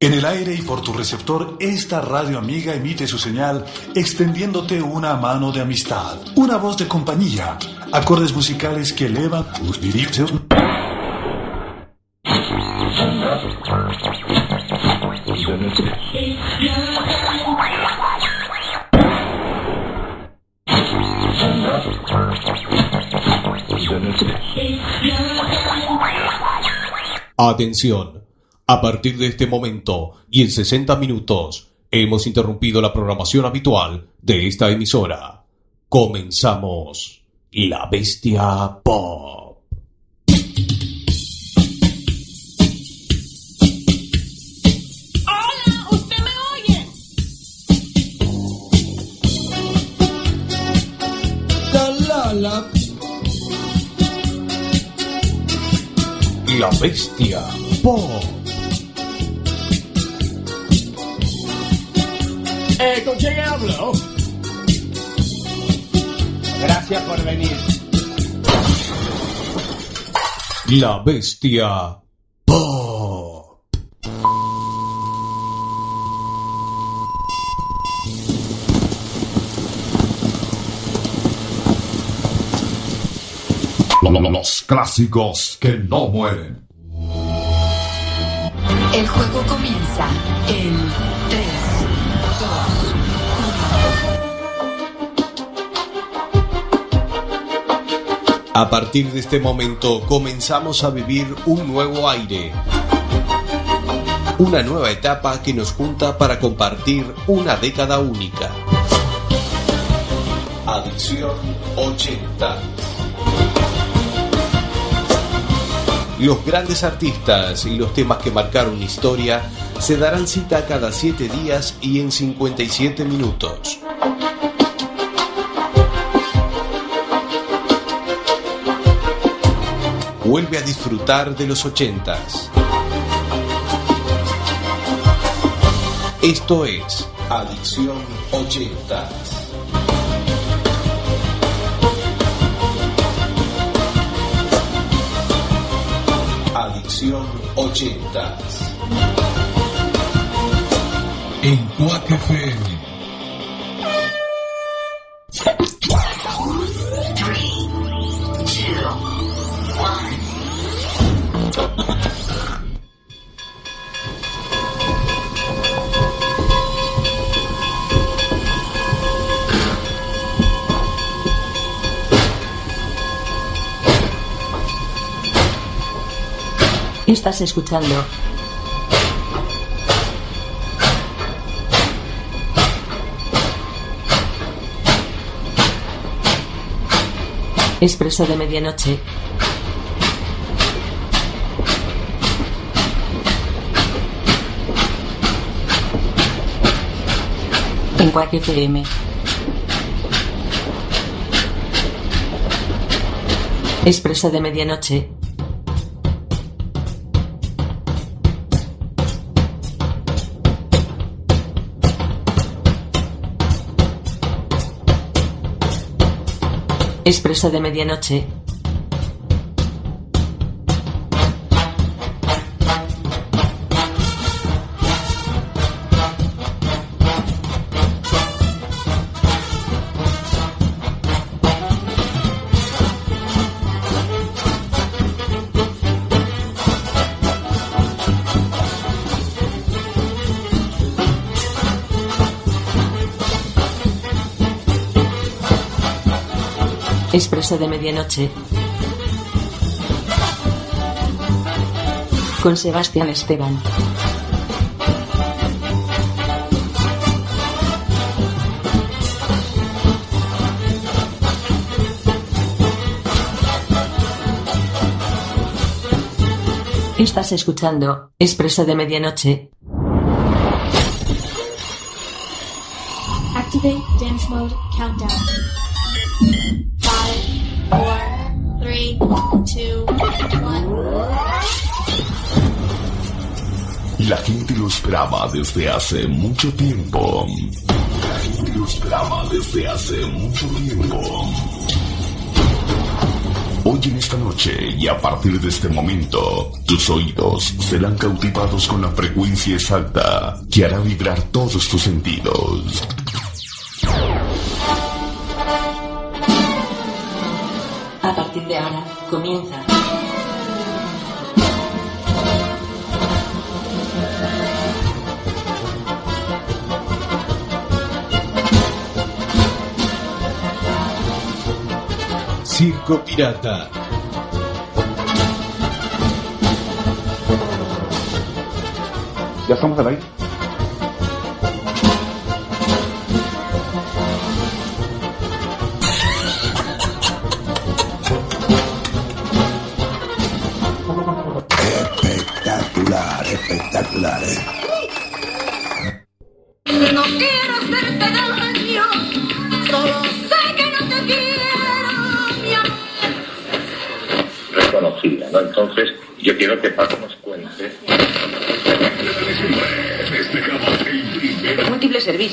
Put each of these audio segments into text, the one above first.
En el aire y por tu receptor, esta radio amiga emite su señal extendiéndote una mano de amistad, una voz de compañía, acordes musicales que elevan tus diripseos. Atención. A partir de este momento y en 60 minutos hemos interrumpido la programación habitual de esta emisora. Comenzamos La Bestia Pop. Hola, ¿usted me oye? La la la. La Bestia Pop. Eh, ¿con quién hablo? Gracias por venir. La Bestia Pop. Los clásicos que no mueren. El juego comienza en A partir de este momento comenzamos a vivir un nuevo aire. Una nueva etapa que nos junta para compartir una década única. Adicción 80. Los grandes artistas y los temas que marcaron historia se darán cita cada 7 días y en 57 minutos. Vuelve a disfrutar de los 80s. Esto es Adicción 80. Adicción 80. En Quack FM. Estás escuchando Expreso de Medianoche. En FM. Expreso de Medianoche. Expreso de Medianoche. Expreso de Medianoche. Con Sebastián Esteban. Estás escuchando Expreso de Medianoche. Activate dance mode countdown. La gente lo esperaba desde hace mucho tiempo. La gente lo esperaba desde hace mucho tiempo. Hoy en esta noche y a partir de este momento, tus oídos serán cautivados con la frecuencia exacta que hará vibrar todos tus sentidos. Comienza. Circo Pirata. ¿Ya estamos al aire?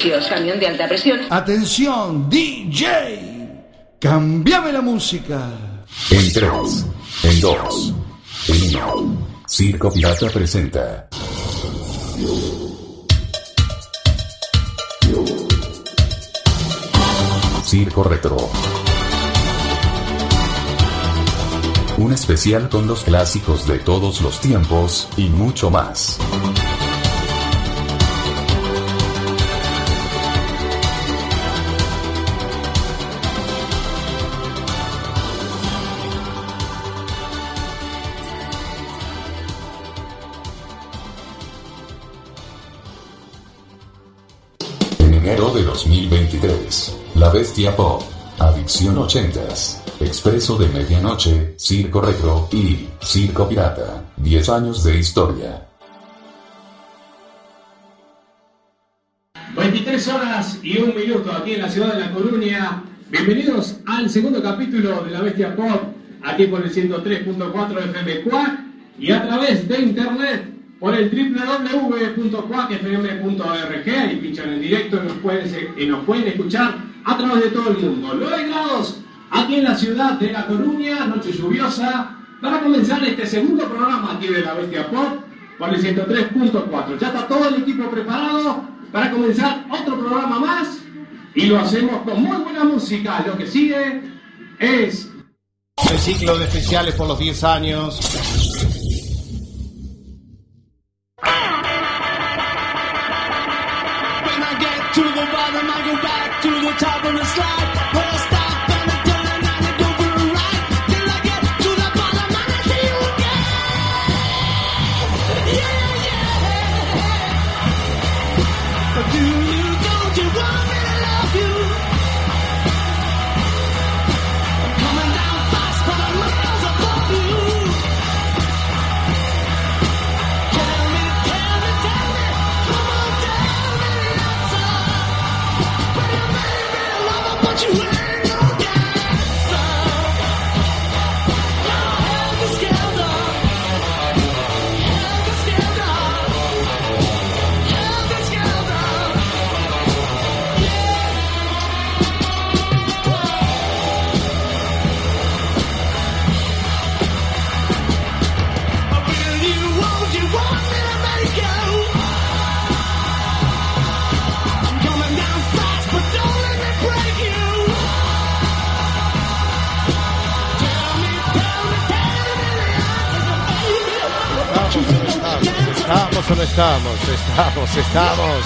Servicios, camión de alta presión. Atención, DJ. Cambiame la música. En 3, en 2, en 1. Circo Pirata presenta. Circo Retro. Un especial con los clásicos de todos los tiempos y mucho más. Bestia Pop, Adicción 80s, Expreso de Medianoche, Circo Retro y Circo Pirata, 10 años de historia. 23 horas y un minuto aquí en la ciudad de La Coruña. Bienvenidos al segundo capítulo de La Bestia Pop, aquí por el 103.4 FM Cuac y a través de internet por el www.cuacfm.org. Ahí pinchan en directo y nos, pueden, y nos pueden escuchar a través de todo el mundo. 9 grados aquí en la ciudad de La Coruña, noche lluviosa. Para comenzar este segundo programa aquí de La Bestia Pop por el 103.4. Ya está todo el equipo preparado para comenzar otro programa más y lo hacemos con muy buena música. Lo que sigue es El ciclo de especiales por los 10 años. Slide. ¿Estamos no estamos? Estamos, estamos.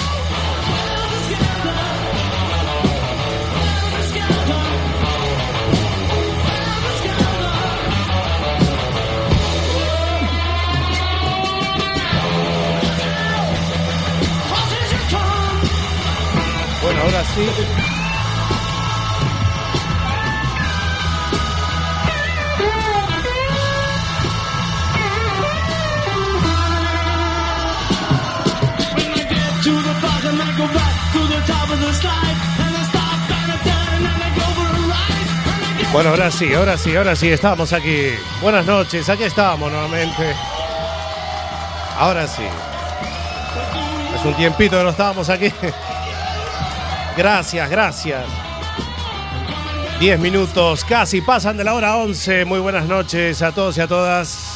Bueno, ahora sí. Bueno, ahora sí, ahora sí, ahora sí, estamos aquí. Buenas noches, aquí estamos nuevamente. Ahora sí. Es un tiempito que no estábamos aquí. Gracias, gracias. 10 minutos, casi pasan de la hora 11. Muy buenas noches a todos y a todas.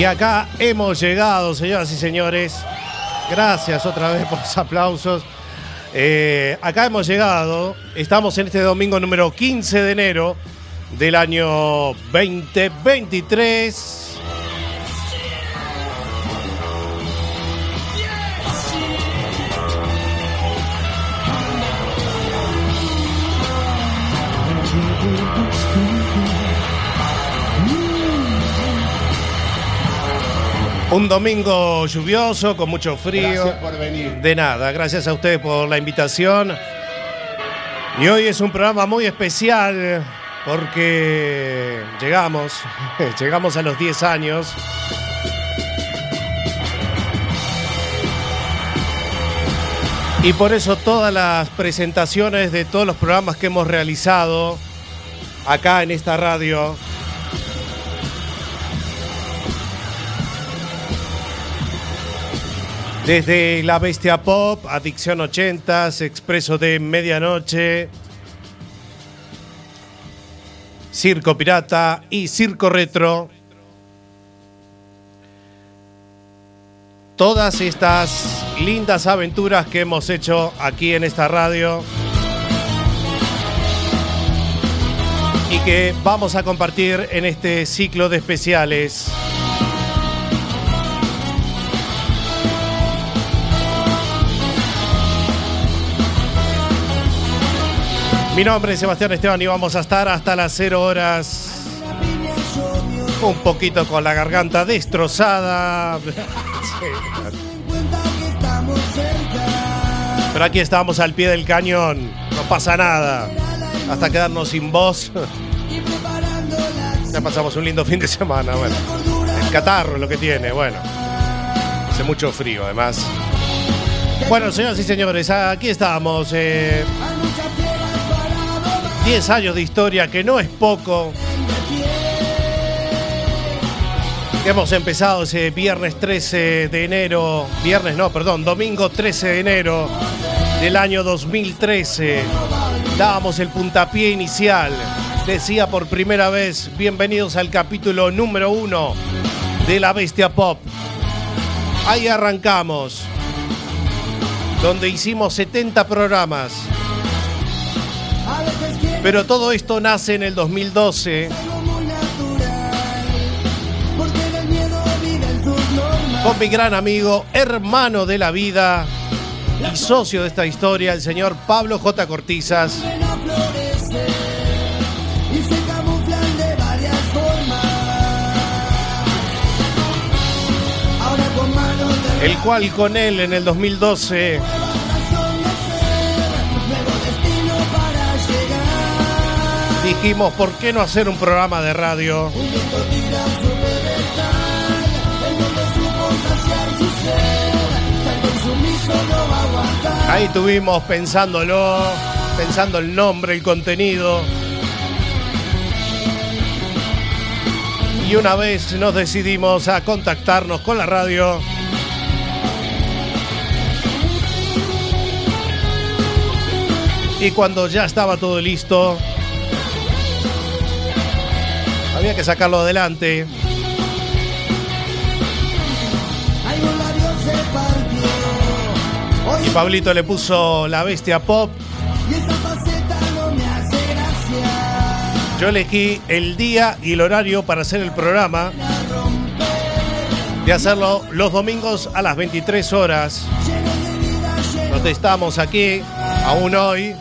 Y acá hemos llegado, señoras y señores. Gracias otra vez por los aplausos. Eh, acá hemos llegado. Estamos en este domingo número 15 de enero del año 2023. Un domingo lluvioso, con mucho frío. Gracias por venir. De nada, gracias a ustedes por la invitación. Y hoy es un programa muy especial porque llegamos, llegamos a los 10 años. Y por eso todas las presentaciones de todos los programas que hemos realizado acá en esta radio Desde La Bestia Pop, Adicción 80, Expreso de Medianoche, Circo Pirata y Circo Retro. Todas estas lindas aventuras que hemos hecho aquí en esta radio y que vamos a compartir en este ciclo de especiales. Mi nombre es Sebastián Esteban y vamos a estar hasta las 0 horas. Un poquito con la garganta destrozada. Pero aquí estamos al pie del cañón. No pasa nada. Hasta quedarnos sin voz. Ya pasamos un lindo fin de semana. El catarro es lo que tiene. Bueno, hace mucho frío además. Bueno, señoras y señores, aquí estamos. eh, 10 años de historia, que no es poco. Hemos empezado ese viernes 13 de enero, viernes no, perdón, domingo 13 de enero del año 2013. Dábamos el puntapié inicial. Decía por primera vez, bienvenidos al capítulo número uno de La Bestia Pop. Ahí arrancamos, donde hicimos 70 programas. Pero todo esto nace en el 2012 con mi gran amigo, hermano de la vida y socio de esta historia, el señor Pablo J. Cortizas. El cual con él en el 2012 dijimos, ¿por qué no hacer un programa de radio? Ahí tuvimos pensándolo, pensando el nombre, el contenido. Y una vez nos decidimos a contactarnos con la radio. Y cuando ya estaba todo listo, había que sacarlo adelante. Y Pablito le puso la bestia pop. Yo elegí el día y el horario para hacer el programa. De hacerlo los domingos a las 23 horas. Donde estamos aquí, aún hoy.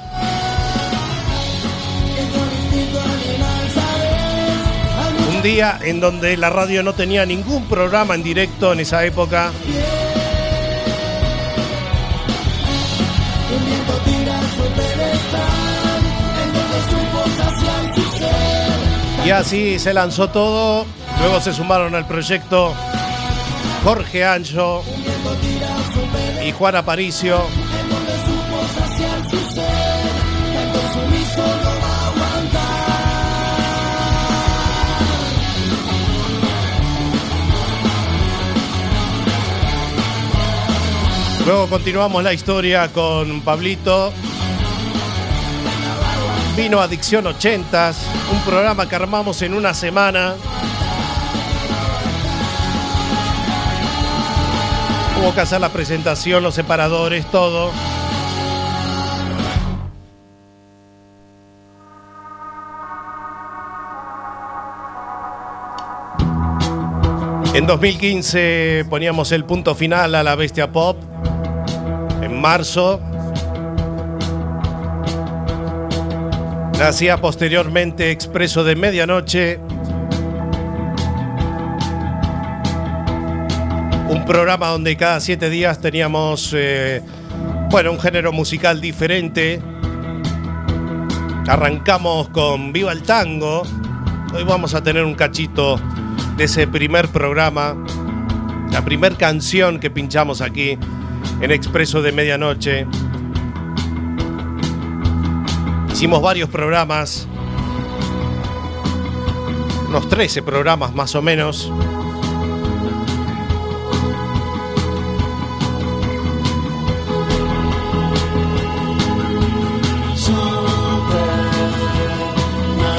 Un día en donde la radio no tenía ningún programa en directo en esa época. Y así se lanzó todo. Luego se sumaron al proyecto Jorge Ancho y Juan Aparicio. Luego continuamos la historia con Pablito. Vino Adicción 80s, un programa que armamos en una semana. Hubo que hacer la presentación, los separadores, todo. En 2015 poníamos el punto final a la Bestia Pop. Marzo. Nacía posteriormente Expreso de Medianoche. Un programa donde cada siete días teníamos, eh, bueno, un género musical diferente. Arrancamos con Viva el Tango. Hoy vamos a tener un cachito de ese primer programa, la primer canción que pinchamos aquí en Expreso de Medianoche. Hicimos varios programas, unos 13 programas más o menos.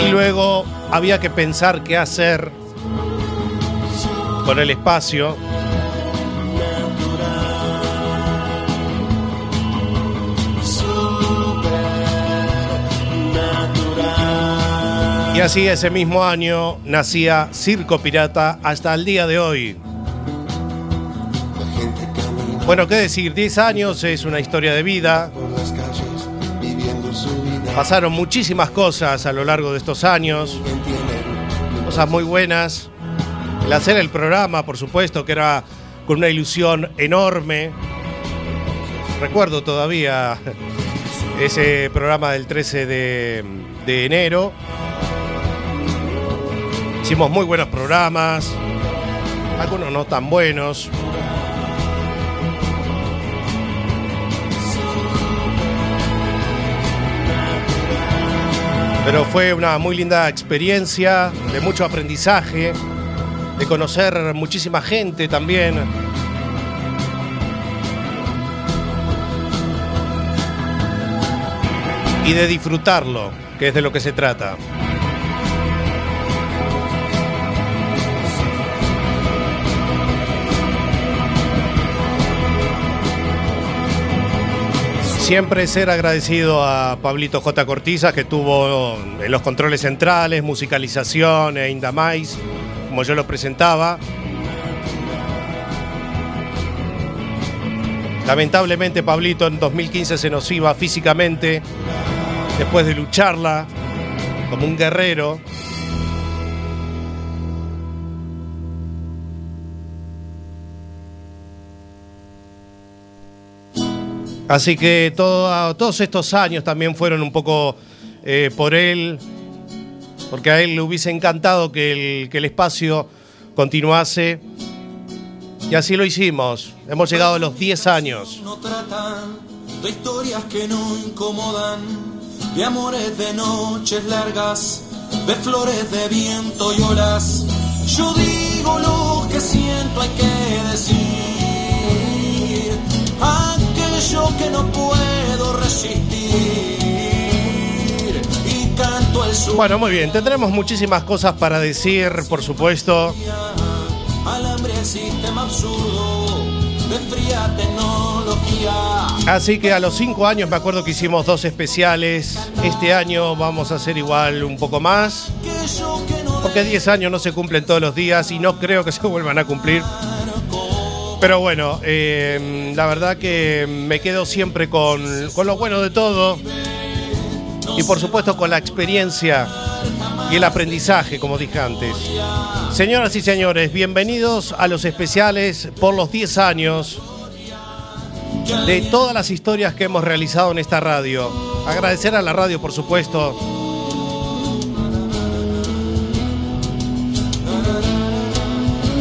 Y luego había que pensar qué hacer con el espacio. Y así ese mismo año nacía Circo Pirata hasta el día de hoy. Bueno, qué decir, 10 años es una historia de vida. Pasaron muchísimas cosas a lo largo de estos años. Cosas muy buenas. El hacer el programa, por supuesto, que era con una ilusión enorme. Recuerdo todavía ese programa del 13 de, de enero. Hicimos muy buenos programas, algunos no tan buenos. Pero fue una muy linda experiencia, de mucho aprendizaje, de conocer muchísima gente también. Y de disfrutarlo, que es de lo que se trata. Siempre ser agradecido a Pablito J. Cortiza, que tuvo en los controles centrales, musicalización e Indamais, como yo lo presentaba. Lamentablemente Pablito en 2015 se nos iba físicamente, después de lucharla como un guerrero. Así que todo- todos estos años también fueron un poco eh, por él, porque a él le hubiese encantado que el, que el espacio continuase. Y así lo hicimos. Hemos llegado a los 10 años. No tratan de historias que no incomodan, de amores de noches largas, de flores de viento y olas. Yo digo lo que siento, hay que decir aquello que no puedo resistir. Y canto el sur Bueno, muy bien. Tendremos muchísimas cosas para decir, por supuesto. alambre el sistema absurdo de fría tecnología. Así que a los 5 años me acuerdo que hicimos dos especiales. Este año vamos a hacer igual un poco más. Porque 10 años no se cumplen todos los días y no creo que se vuelvan a cumplir. Pero bueno, eh, la verdad que me quedo siempre con, con lo bueno de todo. Y por supuesto con la experiencia y el aprendizaje, como dije antes. Señoras y señores, bienvenidos a los especiales por los 10 años de todas las historias que hemos realizado en esta radio. Agradecer a la radio, por supuesto.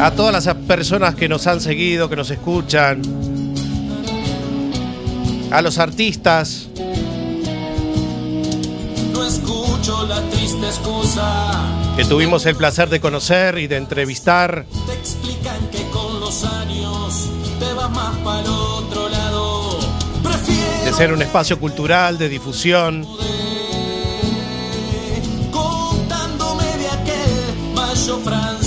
A todas las personas que nos han seguido, que nos escuchan. A los artistas. No escucho la triste excusa. que tuvimos el placer de conocer y de entrevistar. Te explican que con los años te vas más para el otro lado. ser un espacio cultural de difusión. Contándome de aquel mayo francés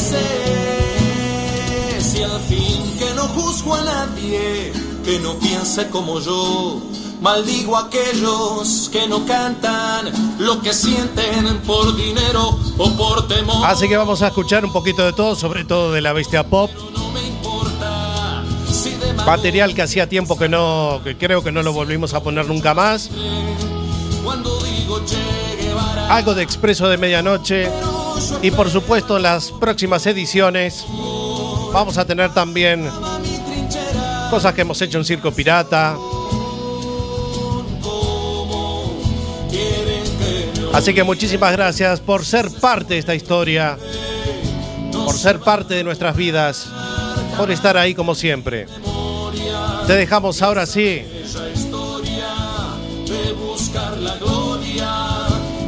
no juzgo a nadie que no piense como yo. Maldigo a aquellos que no cantan lo que sienten por dinero o por temor. Así que vamos a escuchar un poquito de todo, sobre todo de la bestia pop. Material que hacía tiempo que no, que creo que no lo volvimos a poner nunca más. Algo de Expreso de Medianoche. Y por supuesto las próximas ediciones vamos a tener también cosas que hemos hecho en Circo Pirata. Así que muchísimas gracias por ser parte de esta historia, por ser parte de nuestras vidas, por estar ahí como siempre. Te dejamos ahora sí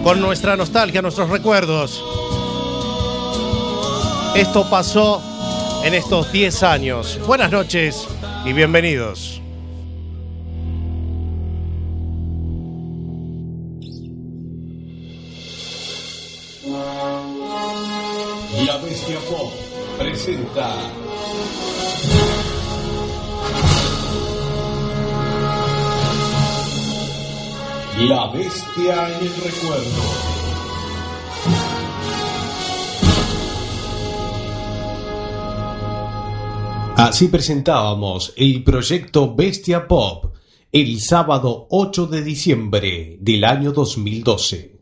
con nuestra nostalgia, nuestros recuerdos. Esto pasó en estos 10 años. Buenas noches y bienvenidos. La Bestia Pop presenta La Bestia en el Recuerdo. Así presentábamos el proyecto Bestia Pop el sábado 8 de diciembre del año 2012.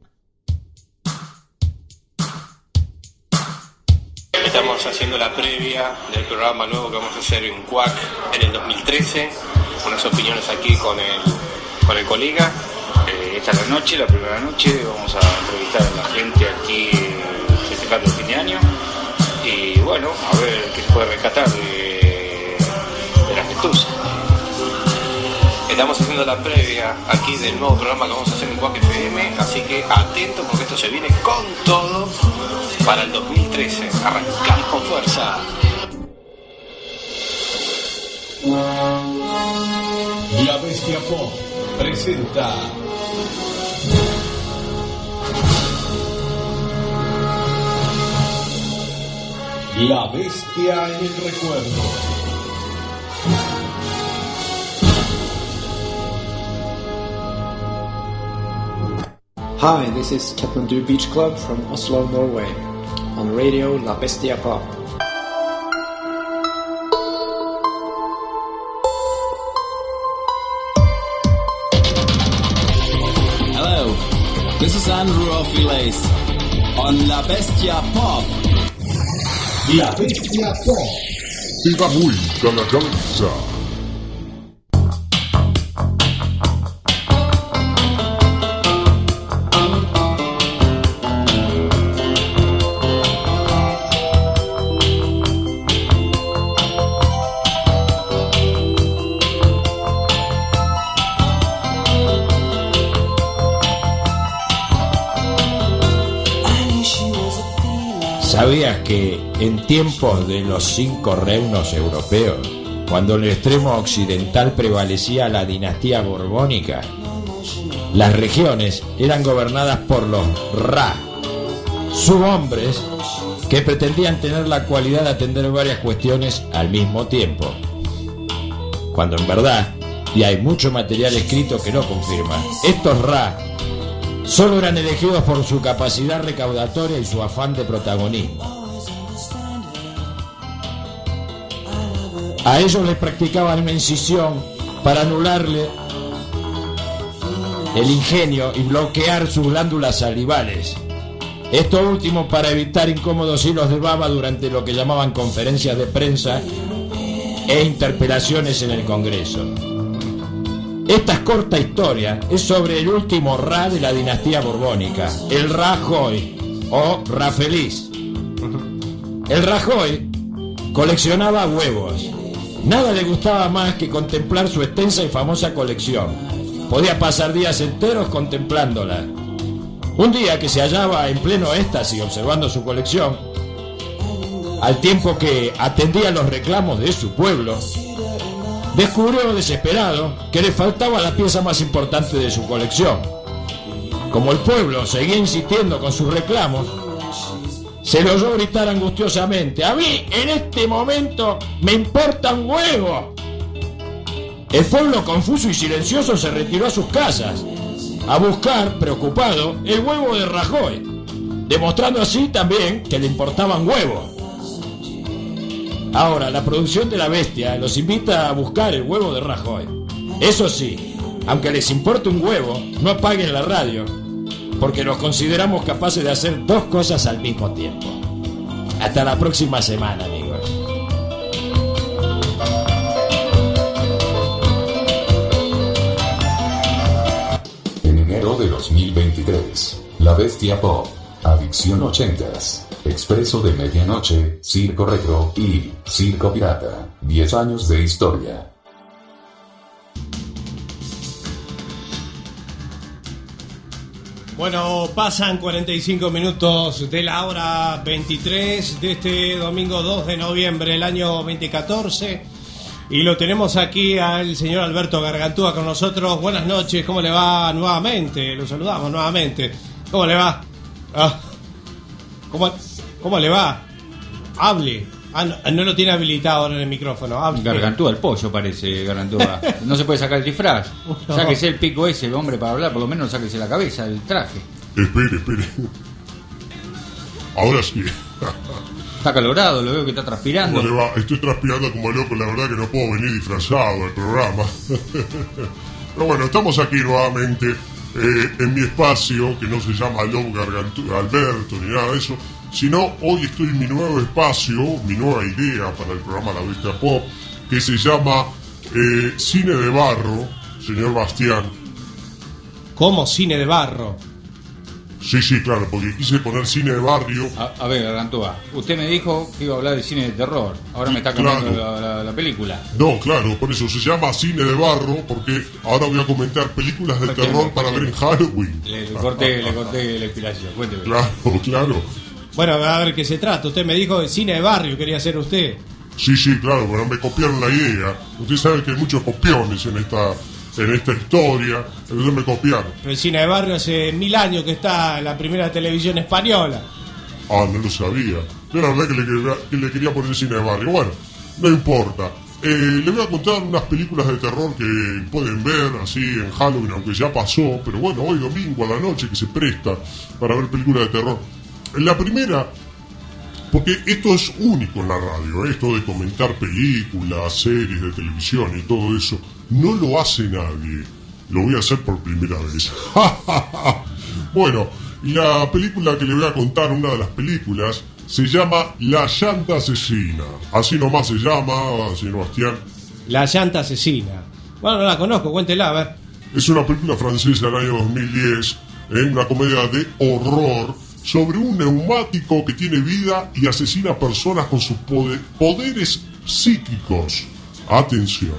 Estamos haciendo la previa del programa nuevo que vamos a hacer en CUAC en el 2013. Unas opiniones aquí con el, con el colega. Eh, esta es la noche, la primera noche. Vamos a entrevistar a la gente aquí eh, festejando el fin de año. Y bueno, a ver qué se puede rescatar de, festuza. Estamos haciendo la previa aquí del nuevo programa que vamos a hacer en CUAC FM. Así que atento porque esto se viene con todo para el 2013. Arrancamos con fuerza. La Bestia Pop presenta La Bestia en el Recuerdo. Hi, this is Kathmandu Beach Club from Oslo, Norway. On radio La Bestia Pop. Hello, this is Andrew Ophiles on La Bestia Pop. La Bestia Pop. Viva vuelta la cabeza. ¿Sabías que en tiempos de los cinco reinos europeos, cuando el extremo occidental prevalecía la dinastía borbónica, las regiones eran gobernadas por los Ra, subhombres que pretendían tener la cualidad de atender varias cuestiones al mismo tiempo? Cuando en verdad, y hay mucho material escrito que lo confirma, estos Ra solo eran elegidos por su capacidad recaudatoria y su afán de protagonismo. A ellos les practicaban una incisión para anularle el ingenio y bloquear sus glándulas salivales. Esto último para evitar incómodos hilos de baba durante lo que llamaban conferencias de prensa e interpelaciones en el Congreso. Esta corta historia es sobre el último Ra de la dinastía borbónica, el Rajoy o Ra Feliz. El Rajoy coleccionaba huevos. Nada le gustaba más que contemplar su extensa y famosa colección. Podía pasar días enteros contemplándola. Un día que se hallaba en pleno éxtasis observando su colección, al tiempo que atendía los reclamos de su pueblo, descubrió desesperado que le faltaba la pieza más importante de su colección. Como el pueblo seguía insistiendo con sus reclamos, se lo oyó gritar angustiosamente, a mí en este momento me importa un huevo. El pueblo confuso y silencioso se retiró a sus casas a buscar, preocupado, el huevo de Rajoy, demostrando así también que le importaban huevos. Ahora, la producción de la bestia los invita a buscar el huevo de Rajoy. Eso sí, aunque les importe un huevo, no apaguen la radio, porque nos consideramos capaces de hacer dos cosas al mismo tiempo. Hasta la próxima semana, amigos. En enero de 2023, La Bestia Pop, Adicción 80s, Expreso de Medianoche, Circo Retro y Circo Pirata, 10 años de historia. Bueno, pasan 45 minutos de la hora 23 de este domingo 2 de noviembre del año 2014 y lo tenemos aquí al señor Alberto Gargantúa con nosotros. Buenas noches, ¿cómo le va nuevamente? Lo saludamos nuevamente. ¿Cómo le va? Ah, ¿cómo, ¿Cómo le va? Hable. Ah, no, no lo tiene habilitado ahora en el micrófono. Hable. Gargantúa el pollo parece, Gargantúa. No se puede sacar el disfraz. No. Sáquese el pico ese, hombre, para hablar, por lo menos sáquese la cabeza, el traje. Espere, espere. Ahora sí. Está calorado, lo veo que está transpirando. ¿Cómo le va? Estoy transpirando como loco, la verdad que no puedo venir disfrazado al programa. Pero bueno, estamos aquí nuevamente eh, en mi espacio, que no se llama Love Gargantúa, Alberto ni nada de eso, sino hoy estoy en mi nuevo espacio, mi nueva idea para el programa La Bestia Pop, que se llama eh, Cine de Barro, señor Bastián. ¿Cómo cine de barro? Sí, sí, claro, porque quise poner cine de barrio. A, a ver, Gargantúa, usted me dijo que iba a hablar de cine de terror. Ahora me está cambiando Claro. la, la- la película. No, claro, por eso se llama cine de barro, porque ahora voy a comentar películas de terror para ver en Halloween. Le, le corté, le corté la inspiración. Cuénteme. Claro, claro. Bueno, a ver qué se trata. Usted me dijo que cine de barrio quería hacer usted. Sí, sí, claro, pero me copiaron la idea. Usted sabe que hay muchos copiones en esta, en esta historia, entonces me copiaron. Pero el cine de barrio hace mil años que está en la primera televisión española. Ah, no lo sabía. Yo la verdad que le, quería- que le quería poner cine de barrio. Bueno, no importa. Eh, le voy a contar unas películas de terror que pueden ver así en Halloween, aunque ya pasó, pero bueno, hoy domingo a la noche que se presta para ver películas de terror. La primera, porque esto es único en la radio, ¿eh? esto de comentar películas, series de televisión y todo eso, no lo hace nadie. Lo voy a hacer por primera vez. bueno, la película que le voy a contar, una de las películas, se llama La llanta asesina. Así nomás se llama, señor Bastián. La llanta asesina. Bueno, no la conozco, cuéntela, a ver. Es una película francesa del año 2010, ¿eh? una comedia de horror sobre un neumático que tiene vida y asesina personas con sus pode- poderes psíquicos. Atención.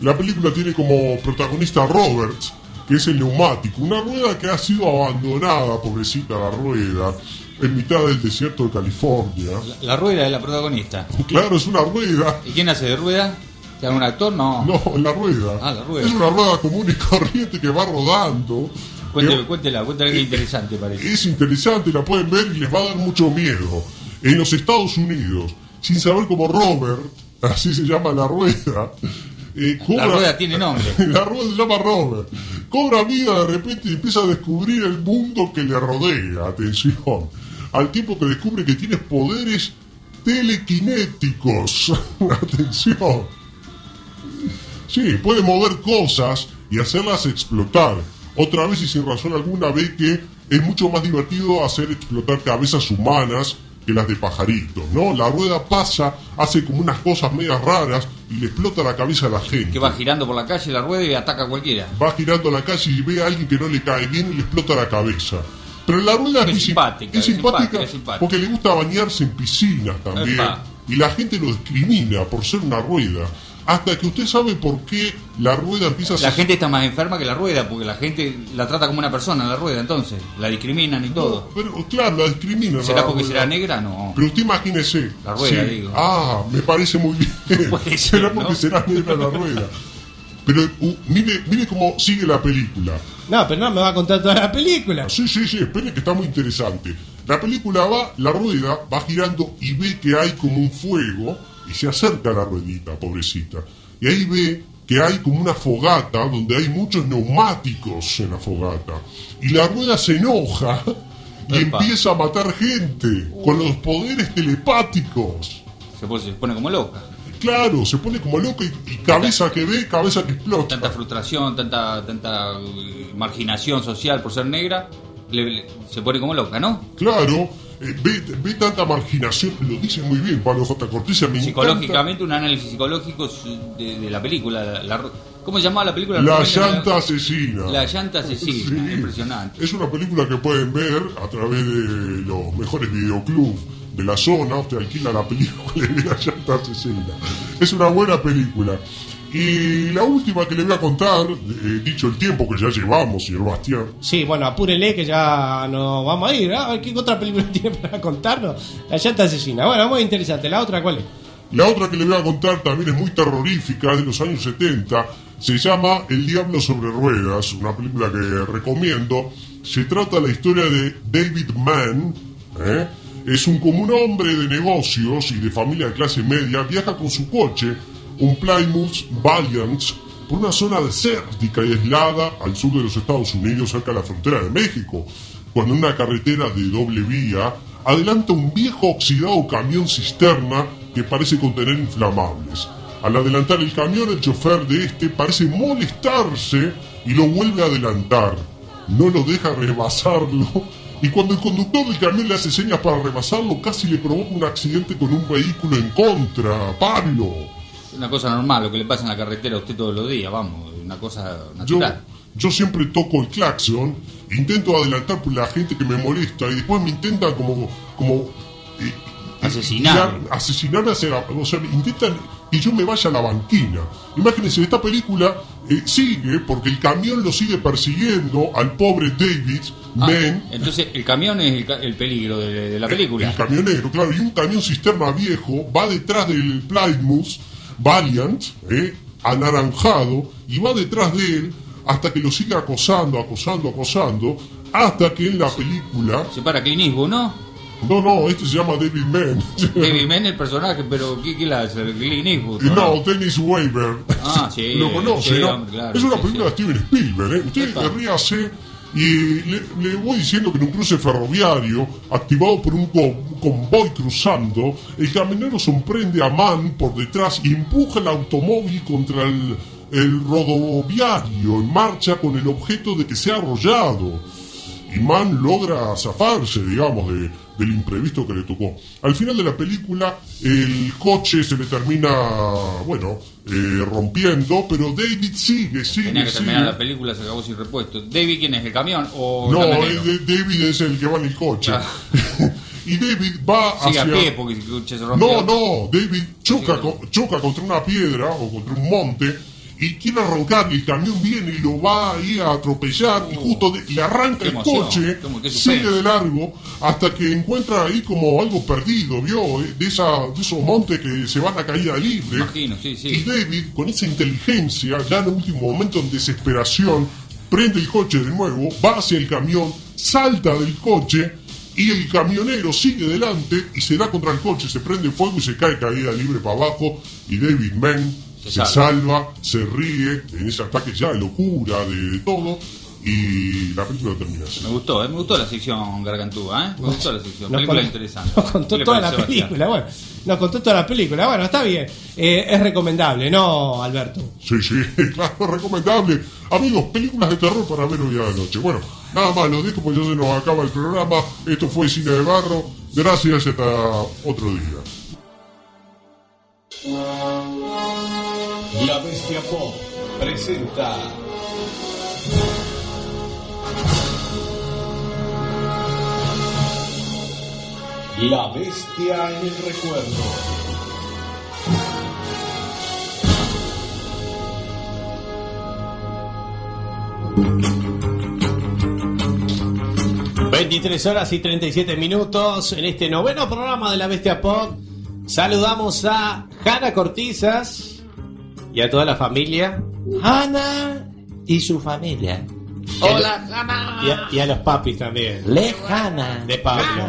La película tiene como protagonista a Roberts, que es el neumático, una rueda que ha sido abandonada, pobrecita la rueda, en mitad del desierto de California. La rueda es la protagonista. Claro, es una rueda. ¿Y quién hace de rueda? ¿Te un actor? No. No, la rueda. Ah, la rueda. Es una rueda común y corriente que va rodando. Cuéntela, cuéntela, cuéntela que interesante parece. es interesante, la pueden ver y les va a dar mucho miedo. En los Estados Unidos, sin saber cómo Robert, así se llama la rueda, eh, La cobra- rueda tiene nombre. la rueda se llama Robert. Cobra vida de repente y empieza a descubrir el mundo que le rodea. Atención. Al tiempo que descubre que tiene poderes telequinéticos. Atención. Sí, puede mover cosas y hacerlas explotar. Otra vez y sin razón alguna ve que es mucho más divertido hacer explotar cabezas humanas que las de pajaritos, ¿no? La rueda pasa, hace como unas cosas medias raras y le explota la cabeza a la gente. Que va girando por la calle la rueda y ataca a cualquiera. Va girando la calle y ve a alguien que no le cae bien y le explota la cabeza. Pero la rueda es, simpática, es es simpática, simpática, es simpática. porque le gusta bañarse en piscinas también. Epa. Y la gente lo discrimina por ser una rueda. Hasta que usted sabe por qué la rueda empieza a La gente está más enferma que la rueda, porque la gente la trata como una persona, la rueda, entonces. La discriminan y todo. Pero claro, la discriminan. ¿Será la porque rueda. será negra? No. Pero usted imagínese. La rueda, sí. digo. Ah, me parece muy bien. Puede ser, será porque ¿no? será negra la rueda. Pero uh, mire, mire cómo sigue la película. No, pero no me va a contar toda la película. Sí, sí, sí, espere que está muy interesante. La película va, la rueda va girando y ve que hay como un fuego y se acerca a la ruedita, pobrecita. Y ahí ve que hay como una fogata donde hay muchos neumáticos en la fogata. Y la rueda se enoja y Epa. empieza a matar gente con los poderes telepáticos. Se pone, se pone como loca. Claro, se pone como loca y, y cabeza que ve, cabeza que explota. Tanta frustración, tanta, tanta eh, marginación social por ser negra, le- le- se pone como loca, ¿no? Claro, eh, ve, ve tanta marginación, lo dice muy bien Pablo J. Cortés, me encanta. Psicológicamente, un análisis psicológico de, de la película. la- la- ¿Cómo se llamaba la película? La llanta asesina. La llanta asesina, Sí. impresionante. Es una película que pueden ver a través de los mejores videoclubs de la zona. Usted alquila la película y ve la llanta asesina. Es una buena película. Y la última que le voy a contar, eh, dicho el tiempo que ya llevamos, señor Bastián. Sí, bueno, apúrele que ya nos vamos a ir. ¿ah? A ver qué otra película tiene para contarnos. La llanta asesina. Bueno, muy interesante. ¿La otra cuál es? La otra que le voy a contar también es muy terrorífica, es de los años 70. Se llama El Diablo sobre Ruedas, una película que recomiendo. Se trata de la historia de David Mann. ¿eh? Es un común hombre de negocios y de familia de clase media. Viaja con su coche, un Plymouth Valiant, por una zona desértica y aislada al sur de los Estados Unidos, cerca de la frontera de México. Cuando una carretera de doble vía adelanta un viejo oxidado camión cisterna que parece contener inflamables. Al adelantar el camión, el chofer de este parece molestarse y lo vuelve a adelantar. No lo deja rebasarlo. Y cuando el conductor del camión le hace señas para rebasarlo, casi le provoca un accidente con un vehículo en contra. Pablo. Una cosa normal, lo que le pasa en la carretera a usted todos los días, vamos, una cosa Yo, natural. yo siempre toco el claxon, intento adelantar por la gente que me molesta y después me intentan como, como eh, Asesinar. tirar- asesinarme hacia la- o sea, intentan que yo me vaya a la banquina. Imagínense, esta película eh, sigue porque el camión lo sigue persiguiendo al pobre David Ah, Men. entonces, el camión es el, ca- el peligro de, de la película. El camionero, claro, y un camión cisterna viejo va detrás del Plymouth Valiant, eh, anaranjado, y va detrás de él hasta que lo sigue acosando, acosando, acosando, hasta que en la película... Se para Clint Eastwood, ¿no? No, no, este se llama David Mann. David Mann el personaje, pero ¿qué, qué la hace? Clint Eastwood. No, Dennis Weaver. Ah, sí. Lo conoce, sí, ¿no? hombre, claro, es una sí, película de Steven Spielberg, ¿eh? Usted ríase y le, voy diciendo que en un cruce ferroviario, activado por un co- convoy cruzando, el camionero sorprende a Mann por detrás y empuja el automóvil contra el, el rodoviario en marcha con el objeto de que sea arrollado. Y Mann logra zafarse, digamos, de- del imprevisto que le tocó. Al final de la película, el coche se le termina, bueno, eh, rompiendo, pero David sigue, sigue, Tenía que sigue. terminar la película, se acabó sin repuesto. ¿David quién es? ¿El camión o el No, de- David es el que va en el coche. y David va Sigue hacia... a pie porque el coche se rompió. No, no, David choca, co- choca contra una piedra o contra un monte y quiere arrancar y el camión viene y lo va ahí a atropellar y justo de- le arranca el coche, sigue de largo hasta que encuentra ahí como algo perdido, ¿vio? Eh, De, esa, de esos montes que se van a caída libre. Imagino, sí, Y sí. David, con esa inteligencia, ya en el último momento en desesperación, prende el coche de nuevo, va hacia el camión, salta del coche y el camionero sigue delante y se da contra el coche, se prende fuego y se cae caída libre para abajo y David Mann se, salva. se ríe en ese ataque ya de locura, de, de todo y la película termina así. Me gustó, eh, me gustó la sección Gargantúa, ¿eh? Me gustó la sección. Nos película con- interesante. Nos contó ¿Qué le toda la película, bueno. Nos contó toda la película. Bueno, está bien. Eh, es recomendable, ¿no, Alberto? Sí, sí, claro, recomendable. Amigos, películas de terror para ver hoy a la noche. Bueno, nada más, lo dejo porque ya se nos acaba el programa. Esto fue Cine de Barro. Gracias y hasta otro día. Ciencia Pop presenta. La bestia en el recuerdo. ...23 horas y 37 minutos... ...en este noveno programa de La Bestia Pop... ...saludamos a Jana Cortizas y a toda la familia. Hanna y su familia. Hola, Hanna. Y a, y a los papis también. Lejana. De Pablo.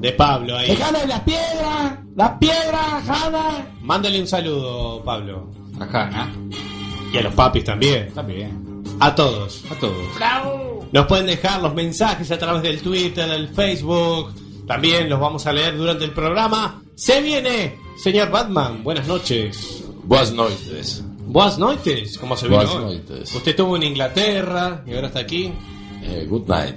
De Pablo ahí. Lejana de las piedras. Las piedras, Hanna. Mándale un saludo, Pablo. A Hanna. Y a los papis también. También. A todos. A todos. Nos pueden dejar los mensajes a través del Twitter, del Facebook. También los vamos a leer durante el programa. Se viene, señor Batman. Buenas noches. Buenas noches. Buenas noches. ¿Cómo se? Buenas noches. Usted estuvo en Inglaterra y ahora está aquí. Eh, good night.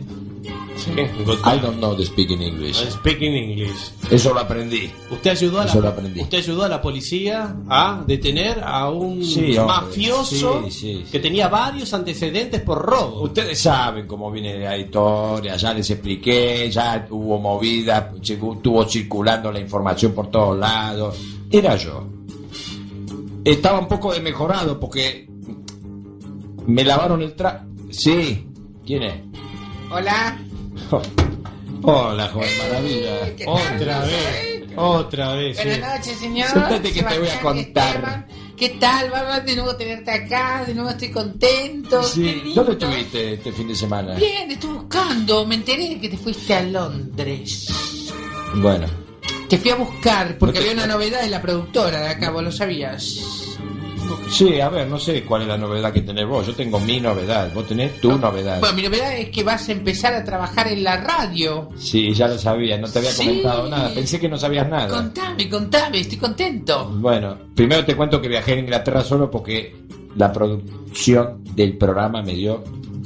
Sí, good I don't know the speaking English. Speaking English. Eso lo aprendí. Usted ayudó a Eso lo la, aprendí. usted ayudó a la policía a detener a un Sí, hombre. mafioso Sí, sí, sí. que tenía varios antecedentes por robo. Ustedes saben cómo viene la historia, ya les expliqué, ya hubo movida, estuvo circulando la información por todos lados. Era yo. Estaba un poco desmejorado porque me lavaron el tra... Sí, ¿quién es? Hola. Hola, Juan Maravilla. Otra vez, otra vez. sí. Buenas noches, señor. Sentate que te voy a contar. ¿Qué tal, Bárbara? De nuevo tenerte acá, de nuevo estoy contento. Sí. ¿dónde estuviste este fin de semana? Bien, estoy buscando. Me enteré que te fuiste a Londres. Bueno, Te fui a buscar porque No te- había una novedad de la productora de acá, vos lo sabías. sí, a ver, no sé cuál es la novedad que tenés vos. Yo tengo mi novedad, vos tenés tu novedad. Bueno, mi novedad es que vas a empezar a trabajar en la radio. Sí, ya lo sabía, no te había Sí. comentado nada. Pensé que no sabías nada. Contame, contame, estoy contento. Bueno, primero te cuento que viajé a Inglaterra solo porque la producción del programa me dio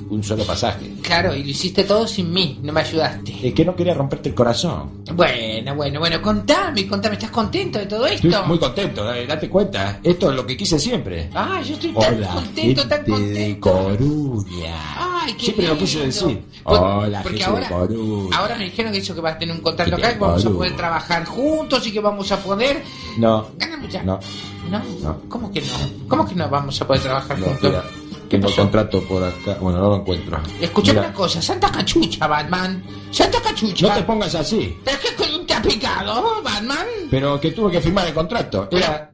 un solo pasaje. Claro, y lo hiciste todo sin mí, no me ayudaste. Es que no quería romperte el corazón. Bueno, bueno, bueno, contame, contame, ¿estás contento de todo esto? Estoy muy contento, date cuenta. Esto es lo que quise siempre. Ah, yo estoy tan Hola, contento, tan gente contento. de Coruña. Ay, qué Siempre lo lindo. quise decir. Pues, Hola, porque gente ahora, de Coruña. ahora me dijeron que eso que vas a tener un contrato acá, que vamos a Coruña. poder trabajar juntos y que vamos a poder No, ganar mucha. no, No, no. ¿cómo que no? ¿Cómo que no vamos a poder trabajar no, juntos? mira, tengo contrato por acá. Bueno, no lo encuentro. Escuchame Mira, una cosa, Santa Cachucha, Batman. Santa Cachucha. No te pongas así. ¿Pero qué te ha picado, Batman? Pero que tuve que firmar el contrato. Era.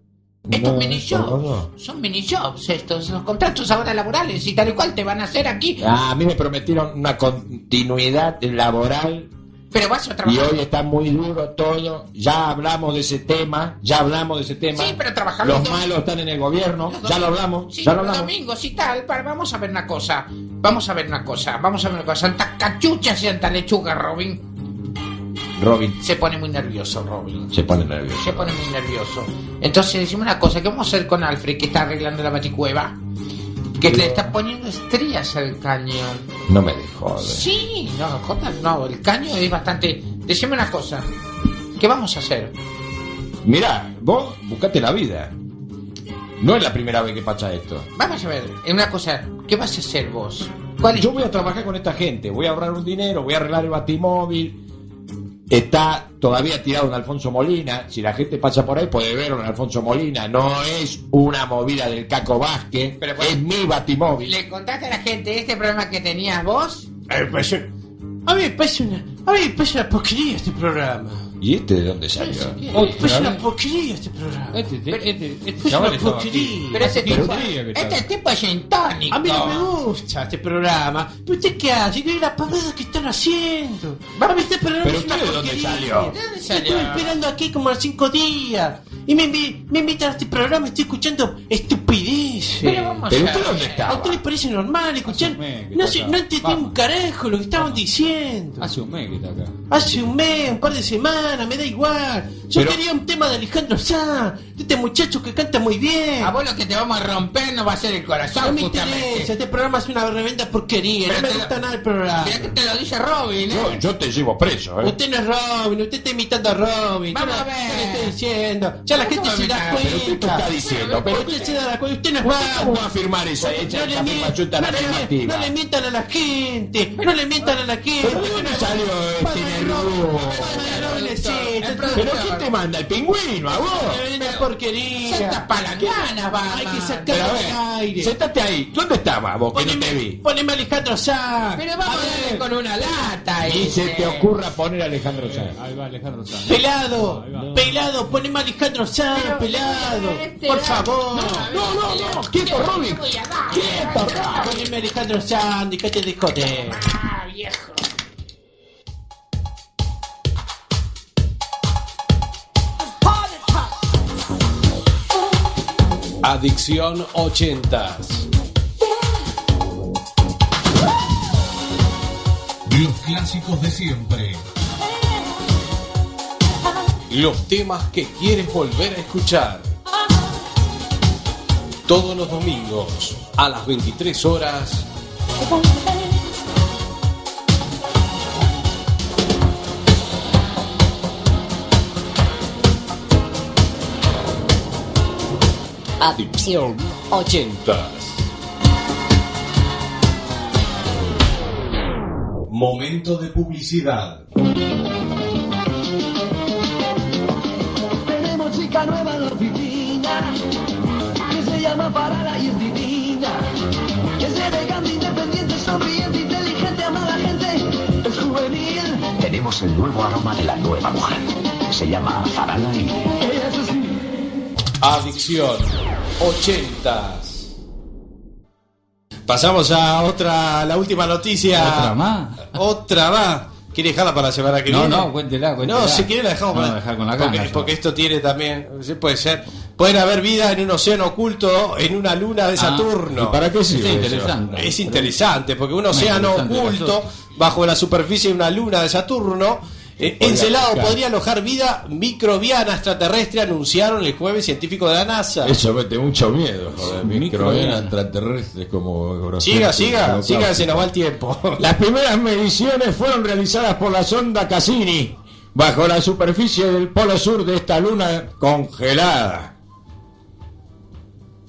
Estos No, mini no, son mini jobs estos, los contratos ahora laborales y tal y cual te van a hacer aquí. Ah, A mí me prometieron una continuidad laboral Pero vas a y trabajar. hoy está muy duro todo. Ya hablamos de ese tema, ya hablamos de ese tema. Sí, pero trabajar Los malos están en el gobierno, ya lo hablamos, Sí, ya lo hablamos. domingos y tal. Para, vamos a ver una cosa. Vamos a ver una cosa. Vamos a ver una cosa. Santa cachucha, Santa lechuga, Robin. Robin Se pone muy nervioso, Robin. se pone nervioso. Se pone muy nervioso. Entonces decimos una cosa. ¿Qué vamos a hacer con Alfred que está arreglando la baticueva? Que le está poniendo estrías al cañón. No me dejó. Sí, no, jodas, no. El caño es bastante... Decime una cosa. ¿Qué vamos a hacer? Mirá, vos buscate la vida. No es la primera vez que pasa esto. Vamos a ver. Una cosa. ¿Qué vas a hacer vos? ¿Cuál es? Yo voy a trabajar con esta gente, voy a ahorrar un dinero, voy a arreglar el batimóvil. Está todavía tirado un Alfonso Molina. Si la gente pasa por ahí puede ver un Alfonso Molina. No es una movida del Caco Vázquez, Pero, pues, es mi batimóvil. ¿Le contaste a la gente este problema que tenías vos? A mí me parece, a mí me parece una, a mí me parece una porquería este programa. ¿Y este de dónde salió? Parece una porquería este programa. Este, este, este Es una porquería. Pero este tipo, este está- tipo es sintónico. A mí no me gusta este programa. ¿Pero usted qué hace? ¿Qué la parada que están haciendo? A mí este programa ¿Pero es una usted de dónde salió? ¿De dónde Estoy salió? esperando aquí como a los cinco días. Y me, me invitan a este programa, estoy escuchando estupideces. Pero vamos ¿Pero a usted dónde ¿A estaba? usted le parece normal escuchar? No, está no entendí Vamos. un carajo lo que estaban diciendo. Hace un mes que está acá. Hace un mes, un par de semanas, me da igual. Yo Pero- quería un tema de Alejandro Sanz, de este muchacho que canta muy bien. A vos lo que te vamos a romper no va a ser el No corazón, me justamente. interesa, este programa es una tremenda porquería, Pero no me lo- gusta nada el programa. Mirá que te lo dice Robin, ¿eh? Yo, yo te llevo preso, ¿eh? Usted no es Robin, usted está imitando a Robin. Vamos yo a no- ver. yo le estoy diciendo. Ya la ¿Cómo gente se da imitar? cuenta. Pero usted qué está diciendo, pero usted se da cuenta, usted no es ¿Cómo Batman. va a firmar esa, esa, No le, esa mien- afirmación tan no, le, afirmativa? no le mientan a la gente, no le mientan a la gente. ¿Pero de dónde salió este Nerú? No necesito. ¿Pero qué te manda el pingüino a vos? Una porquería. Santa palanganas, va. Hay que sacar el aire. sentate ahí. ¿Dónde estabas vos que no te vi? Poneme Alejandro Sanz. Pero vamos a con una lata. Y se ese. te ocurra poner a Alejandro Sanz. Ahí va Alejandro Sanz. Pelado, pelado, poneme a Alejandro Sanz, pelado. Por favor. No, no, no. Quieto, Robin. Quieto, Robin. Poneme a Alejandro Sanz, dejate de joder. Ah, viejo. Adicción 80. Los clásicos de siempre. Los temas que quieres volver a escuchar. Todos los domingos a las 23 horas. Adicción 80. Momento de publicidad. Tenemos chica nueva en la oficina que se llama Parada y es divina. Que es elegante, independiente, sonriente, inteligente, ama a la gente, es juvenil. Tenemos el nuevo aroma de la nueva mujer. Se llama Farala y... Ella es así. Adicción 80. Pasamos a otra, la última noticia. ¿Otra más? Otra más. ¿Quiere dejarla para la semana que No, viene? no, cuéntela, cuéntela. No, si quiere la dejamos No, para dejar con las porque, porque esto tiene también, puede ser, puede haber vida en un océano oculto, en una luna de Ah, Saturno. ¿y para qué sirve Es eso? interesante. Es interesante, porque un océano oculto bajo la superficie de una luna de Saturno, eh, encelado claro. podría alojar vida microbiana extraterrestre, anunciaron el jueves científicos de la NASA. Eso mete mucho miedo, joder. Microbiana Microbiana. extraterrestres como... Siga, siga, siga, se nos va el tiempo. Las primeras mediciones fueron realizadas por la sonda Cassini bajo la superficie del polo sur de esta luna congelada.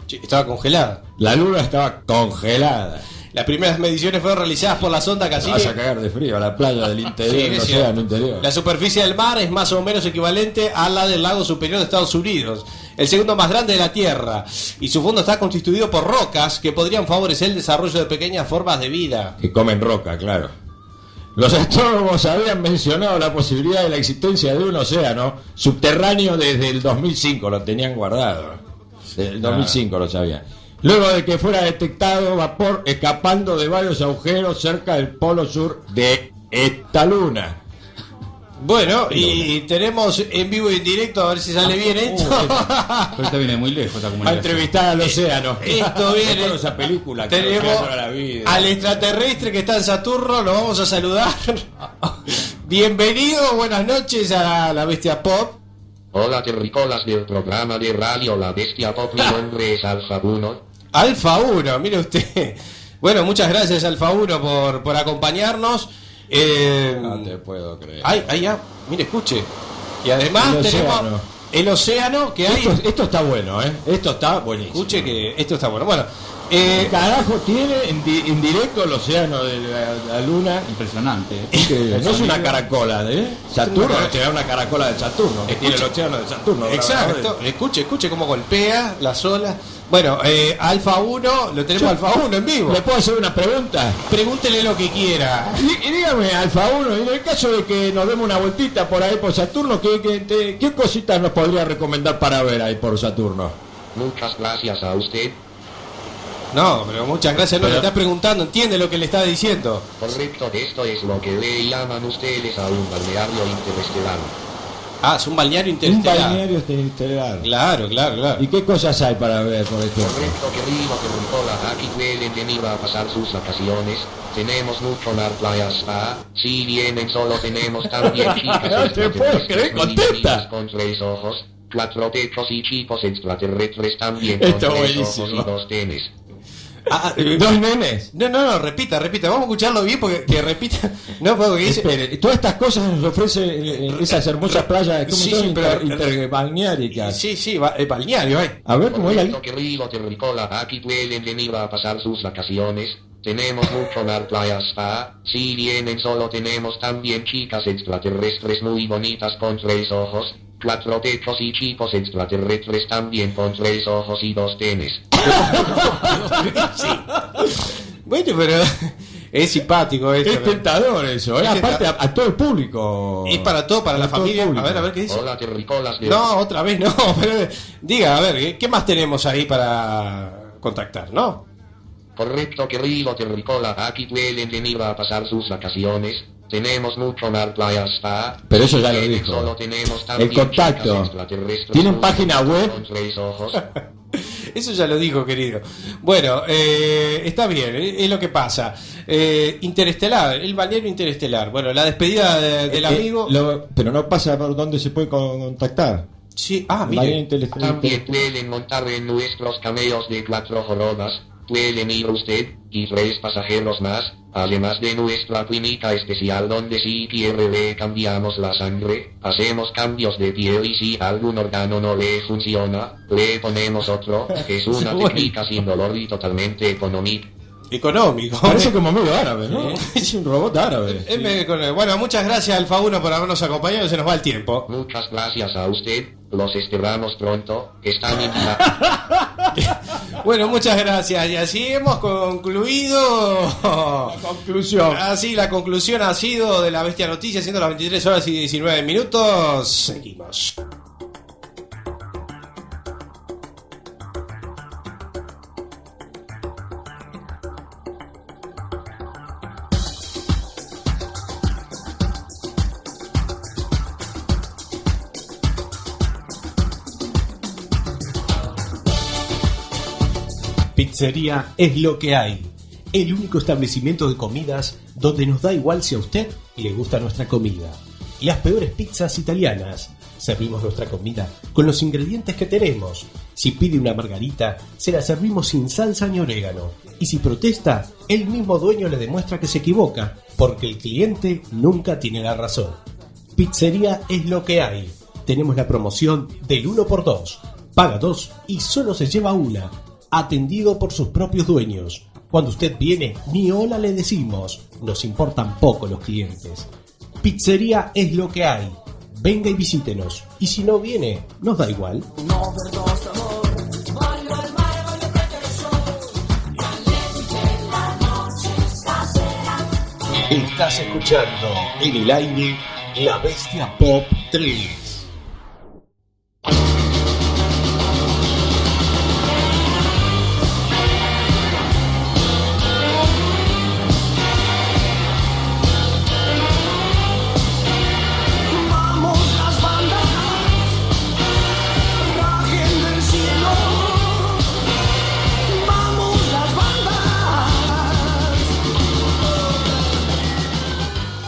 Sí, Estaba congelada. La luna estaba congelada. Las primeras mediciones fueron realizadas por la sonda Cassini. Vas a cagar de frío a la playa del interior, Sí, océano interior. La superficie del mar es más o menos equivalente a la del lago superior de Estados Unidos, el segundo más grande de la Tierra, y su fondo está constituido por rocas que podrían favorecer el desarrollo de pequeñas formas de vida. Que comen roca, claro. Los astrónomos habían mencionado la posibilidad de la existencia de un océano subterráneo desde el 2005, lo tenían guardado. Desde el 2005 lo sabían. Luego de que fuera detectado vapor escapando de varios agujeros cerca del polo sur de esta luna. Bueno, y tenemos en vivo y en directo, a ver si sale bien esto. Pero esto viene muy lejos esta A comunicación. entrevistar al océano. Esto viene. Esa película que Tenemos la vida. al extraterrestre que está en Saturno, lo vamos a saludar. Bienvenido, buenas noches a la bestia pop. Hola terrícolas del programa de radio La Bestia Pop, mi nombre es Alfa 1. Alfa 1, mire usted. Bueno, muchas gracias Alfa 1 por, por acompañarnos. Eh, No te puedo creer. ay, ay, ya, mire, escuche. Y además El tenemos océano. el océano que hay. Esto, esto está bueno, ¿eh? Esto está buenísimo. Escuche que esto está bueno. Bueno, eh, carajo tiene en, di- en directo el océano de la, la luna? Impresionante. No es una caracola, ¿eh? Saturno da una caracola de Saturno, que tiene el océano de Saturno. Exacto, escuche, escuche cómo golpea las olas. Bueno, eh, Alfa 1, lo tenemos Yo- Alfa 1 en vivo. ¿Le puedo hacer una pregunta? Pregúntele lo que quiera. Y, y dígame, Alfa 1, en el caso de que nos demos una vueltita por ahí por Saturno, ¿qué, qué cositas nos podría recomendar para ver ahí por Saturno? Muchas gracias a usted. No, pero muchas gracias, no Pero- le está preguntando, entiende lo que le está diciendo. Correcto, esto es lo que le llaman ustedes a un balneario interestelar. Ah, es un balneario Un interestelar. balneario interestelar. Claro, claro, claro. ¿Y qué cosas hay para ver, por ejemplo? Correcto, querido terrícola, aquí pueden venir a pasar sus vacaciones. Tenemos mucho mar, playas, spa. Si vienen solo tenemos también chicas No te puedo extraterrestres creer, con contesta. con tres ojos, cuatro techos y chicos extraterrestres también Esto con tres buenísimo. ojos y dos tenes. Ah, eh, ¿Dos nenes? No, no, no, repita, repita. Vamos a escucharlo bien porque que repita. No, porque dice. Espere, todas estas cosas nos ofrece eh, eh, esas hermosas playas ¿cómo Sí, sí, Inter-. Sí, sí, balneario, eh. A ver cómo es la querido terrícola, aquí pueden venir a pasar sus vacaciones. Tenemos mucho mar, playas, spa. Si vienen solo tenemos también chicas extraterrestres muy bonitas con tres ojos, Cuatro tecos y chicos extraterrestres también con tres ojos y dos tenes. Bueno, pero es simpático esto. Es tentador eso, ¿eh? Es aparte a, todo el público. Es para todo, para la todo familia. A ver, a ver qué dice. Hola, terrícolas de... No, otra vez no. pero diga, a ver, ¿qué más tenemos ahí para contactar, no? Correcto, querido terrícola. Aquí pueden venir a pasar sus vacaciones. Tenemos mucho mar, playa, spa. Pero eso ya lo dijo. Solo tenemos El contacto. ¿Tienen con- página web? Con tres ojos. Eso ya lo dijo, querido. Bueno, eh, está bien, es es lo que pasa. Eh, interestelar, el balneario interestelar. Bueno, la despedida de- del Eh, amigo. lo- pero no pasa por dónde se puede con- contactar. Sí, ah, mire. También pueden montar en nuestros cameos de cuatro jorobas. Pueden ir usted y tres pasajeros más, además de nuestra clínica especial donde si quiere le cambiamos la sangre, hacemos cambios de piel y si algún órgano no le funciona, le ponemos otro. Es una técnica sin dolor y totalmente económica. Económico. Parece como medio árabe, ¿no? Es un robot árabe. Bueno, muchas gracias Alfa 1 por habernos acompañado. Se nos va el tiempo. Muchas gracias a usted, los esperamos pronto, están invitados. Bueno, muchas gracias. Y así hemos concluido. Conclusión. Así, la conclusión ha sido de la Bestia Noticia, siendo las 23 horas y 19 minutos. Seguimos. Pizzería es lo que hay. El único establecimiento de comidas donde nos da igual si a usted le gusta nuestra comida. Las peores pizzas italianas. Servimos nuestra comida con los ingredientes que tenemos. Si pide una margarita, se la servimos sin salsa ni orégano. Y si protesta, el mismo dueño le demuestra que se equivoca, porque el cliente nunca tiene la razón. Pizzería es lo que hay. Tenemos la promoción del 1x2. Paga dos y solo se lleva una. Atendido por sus propios dueños. Cuando usted viene, ni hola le decimos. Nos importan poco los clientes. Pizzería es lo que hay. Venga y visítenos. Y si no viene, nos da igual. Estás escuchando en el aire La Bestia Pop 3.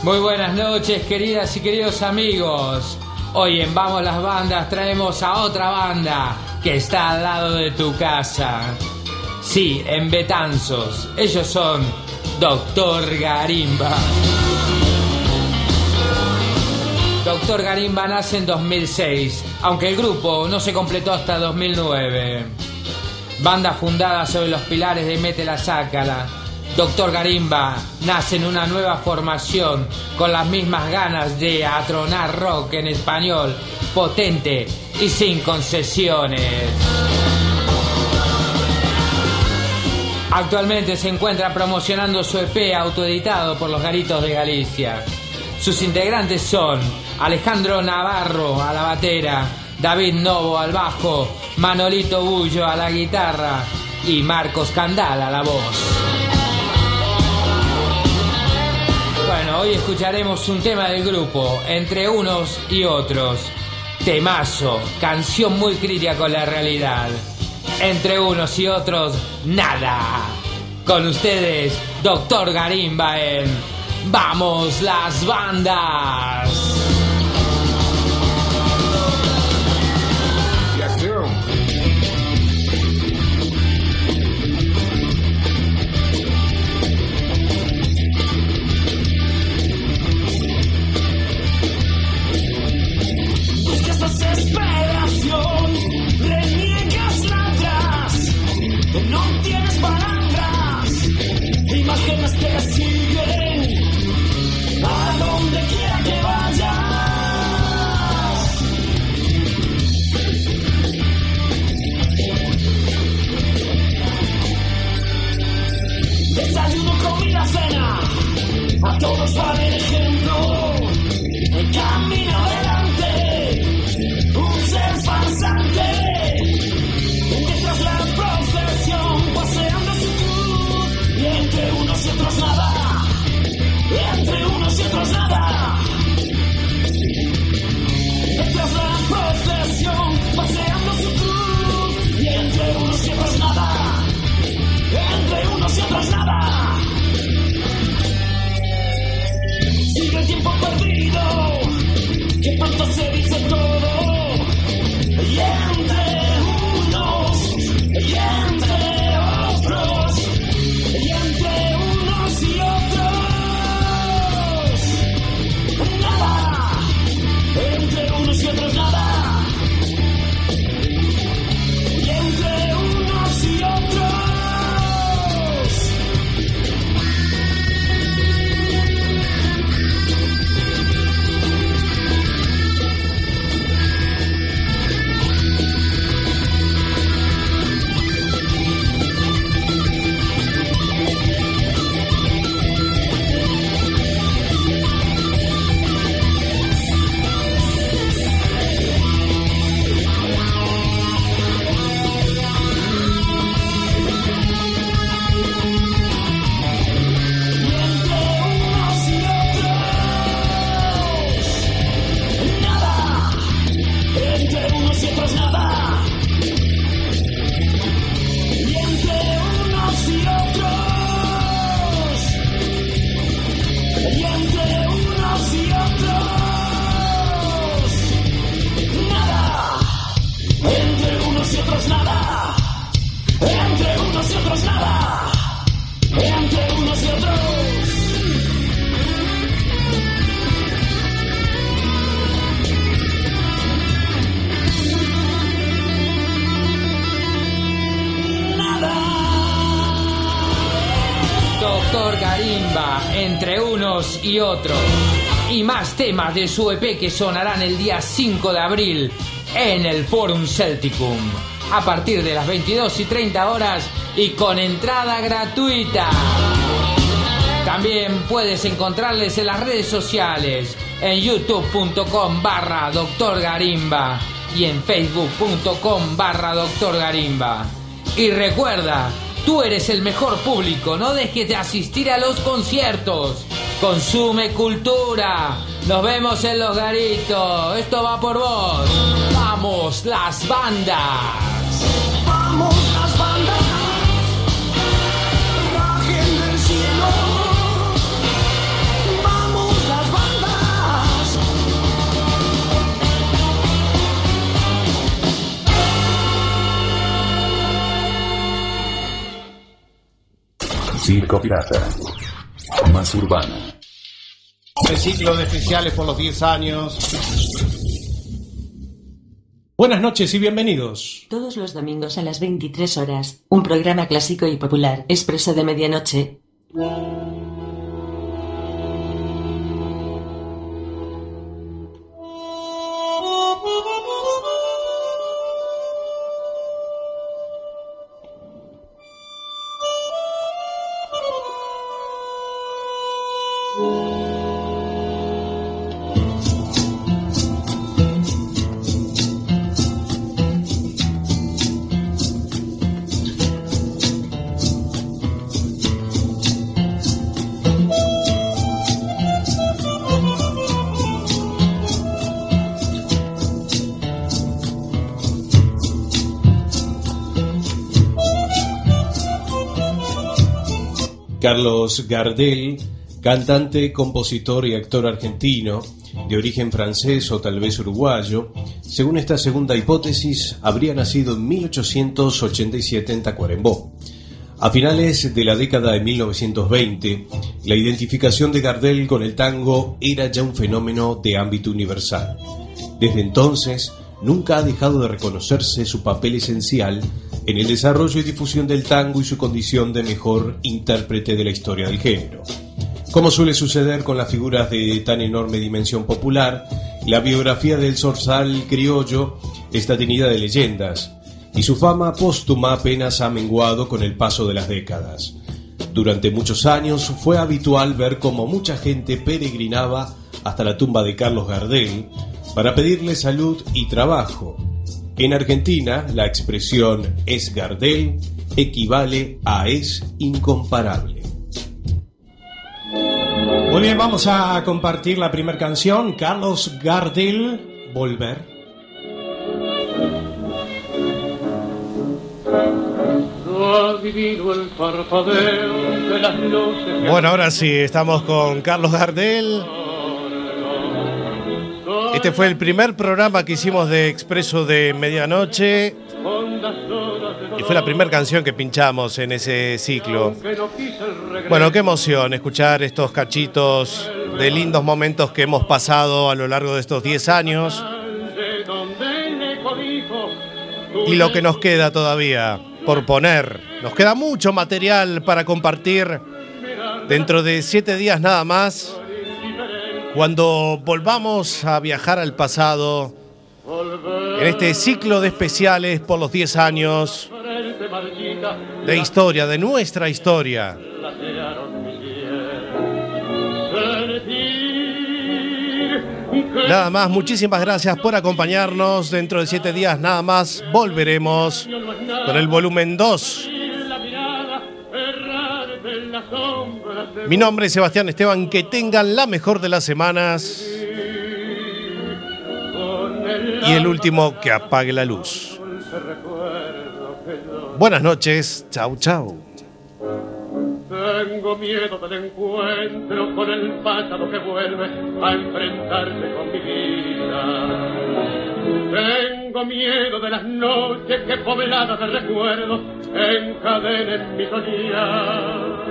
Muy buenas noches, queridas y queridos amigos. Hoy en Vamos las Bandas traemos a otra banda que está al lado de tu casa. Sí, en Betanzos. Ellos son Doctor Garimba. Doctor Garimba nace en 2006, aunque el grupo no se completó hasta 2009. Banda fundada sobre los pilares de Mete la Sácala. Doctor Garimba nace en una nueva formación con las mismas ganas de atronar rock en español, potente y sin concesiones. Actualmente se encuentra promocionando su EP autoeditado por los Garitos de Galicia. Sus integrantes son Alejandro Navarro a la batera, David Novo al bajo, Manolito Bullo a la guitarra y Marcos Candal a la voz. Bueno, hoy escucharemos un tema del grupo, entre unos y otros. Temazo, canción muy crítica con la realidad. Entre unos y otros, nada. Con ustedes, Doctor Garimba en Vamos las bandas. A todos va entre unos y otros. Y más temas de su EP que sonarán el día 5 de abril en el Forum Celticum. A partir de las 22 y 30 horas y con entrada gratuita. También puedes encontrarles en las redes sociales, en youtube.com barra Doctor Garimba y en facebook.com barra Doctor Garimba. Y recuerda, tú eres el mejor público, no dejes de asistir a los conciertos. Consume cultura. Nos vemos en los garitos. Esto va por vos. Vamos, las bandas. Circo Pirata. Más urbana. El ciclo de especiales por los 10 años. Buenas noches y bienvenidos. Todos los domingos a las 23 horas, un programa clásico y popular, expreso de medianoche. Carlos Gardel, cantante, compositor y actor argentino, de origen francés o tal vez uruguayo, según esta segunda hipótesis, habría nacido en 1887 en Tacuarembó. A finales de la década de 1920, la identificación de Gardel con el tango era ya un fenómeno de ámbito universal. Desde entonces, nunca ha dejado de reconocerse su papel esencial en el desarrollo y difusión del tango y su condición de mejor intérprete de la historia del género. Como suele suceder con las figuras de tan enorme dimensión popular, la biografía del zorzal criollo está tenida de leyendas, y su fama póstuma apenas ha menguado con el paso de las décadas. Durante muchos años fue habitual ver cómo mucha gente peregrinaba hasta la tumba de Carlos Gardel para pedirle salud y trabajo. En Argentina, la expresión es Gardel equivale a es incomparable. Muy bien, vamos a compartir la primera canción, Carlos Gardel, Volver. el parpadeo de las luces. Bueno, ahora sí, estamos con Carlos Gardel. Este fue el primer programa que hicimos de Expreso de Medianoche y fue la primera canción que pinchamos en ese ciclo. Bueno, qué emoción escuchar estos cachitos de lindos momentos que hemos pasado a lo largo de estos 10 años y lo que nos queda todavía por poner. Nos queda mucho material para compartir dentro de 7 días nada más. Cuando volvamos a viajar al pasado, en este ciclo de especiales por los 10 años de historia, de nuestra historia. Nada más, muchísimas gracias por acompañarnos. Dentro de 7 días nada más volveremos con el volumen 2. Mi nombre es Sebastián Esteban, que tengan la mejor de las semanas. Y el último, que apague la luz. Buenas noches, chau chau. Tengo miedo del encuentro con el pasado que vuelve a enfrentarse con mi vida. Tengo miedo de las noches que pobladas de recuerdos encadenen mi soñar.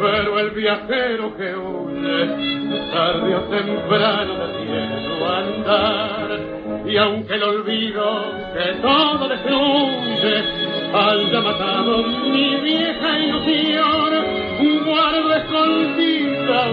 Pero el viajero que huye, tarde o temprano su andar. Y aunque el olvido que todo destruye haya matado mi vieja ilusión, guardo escondido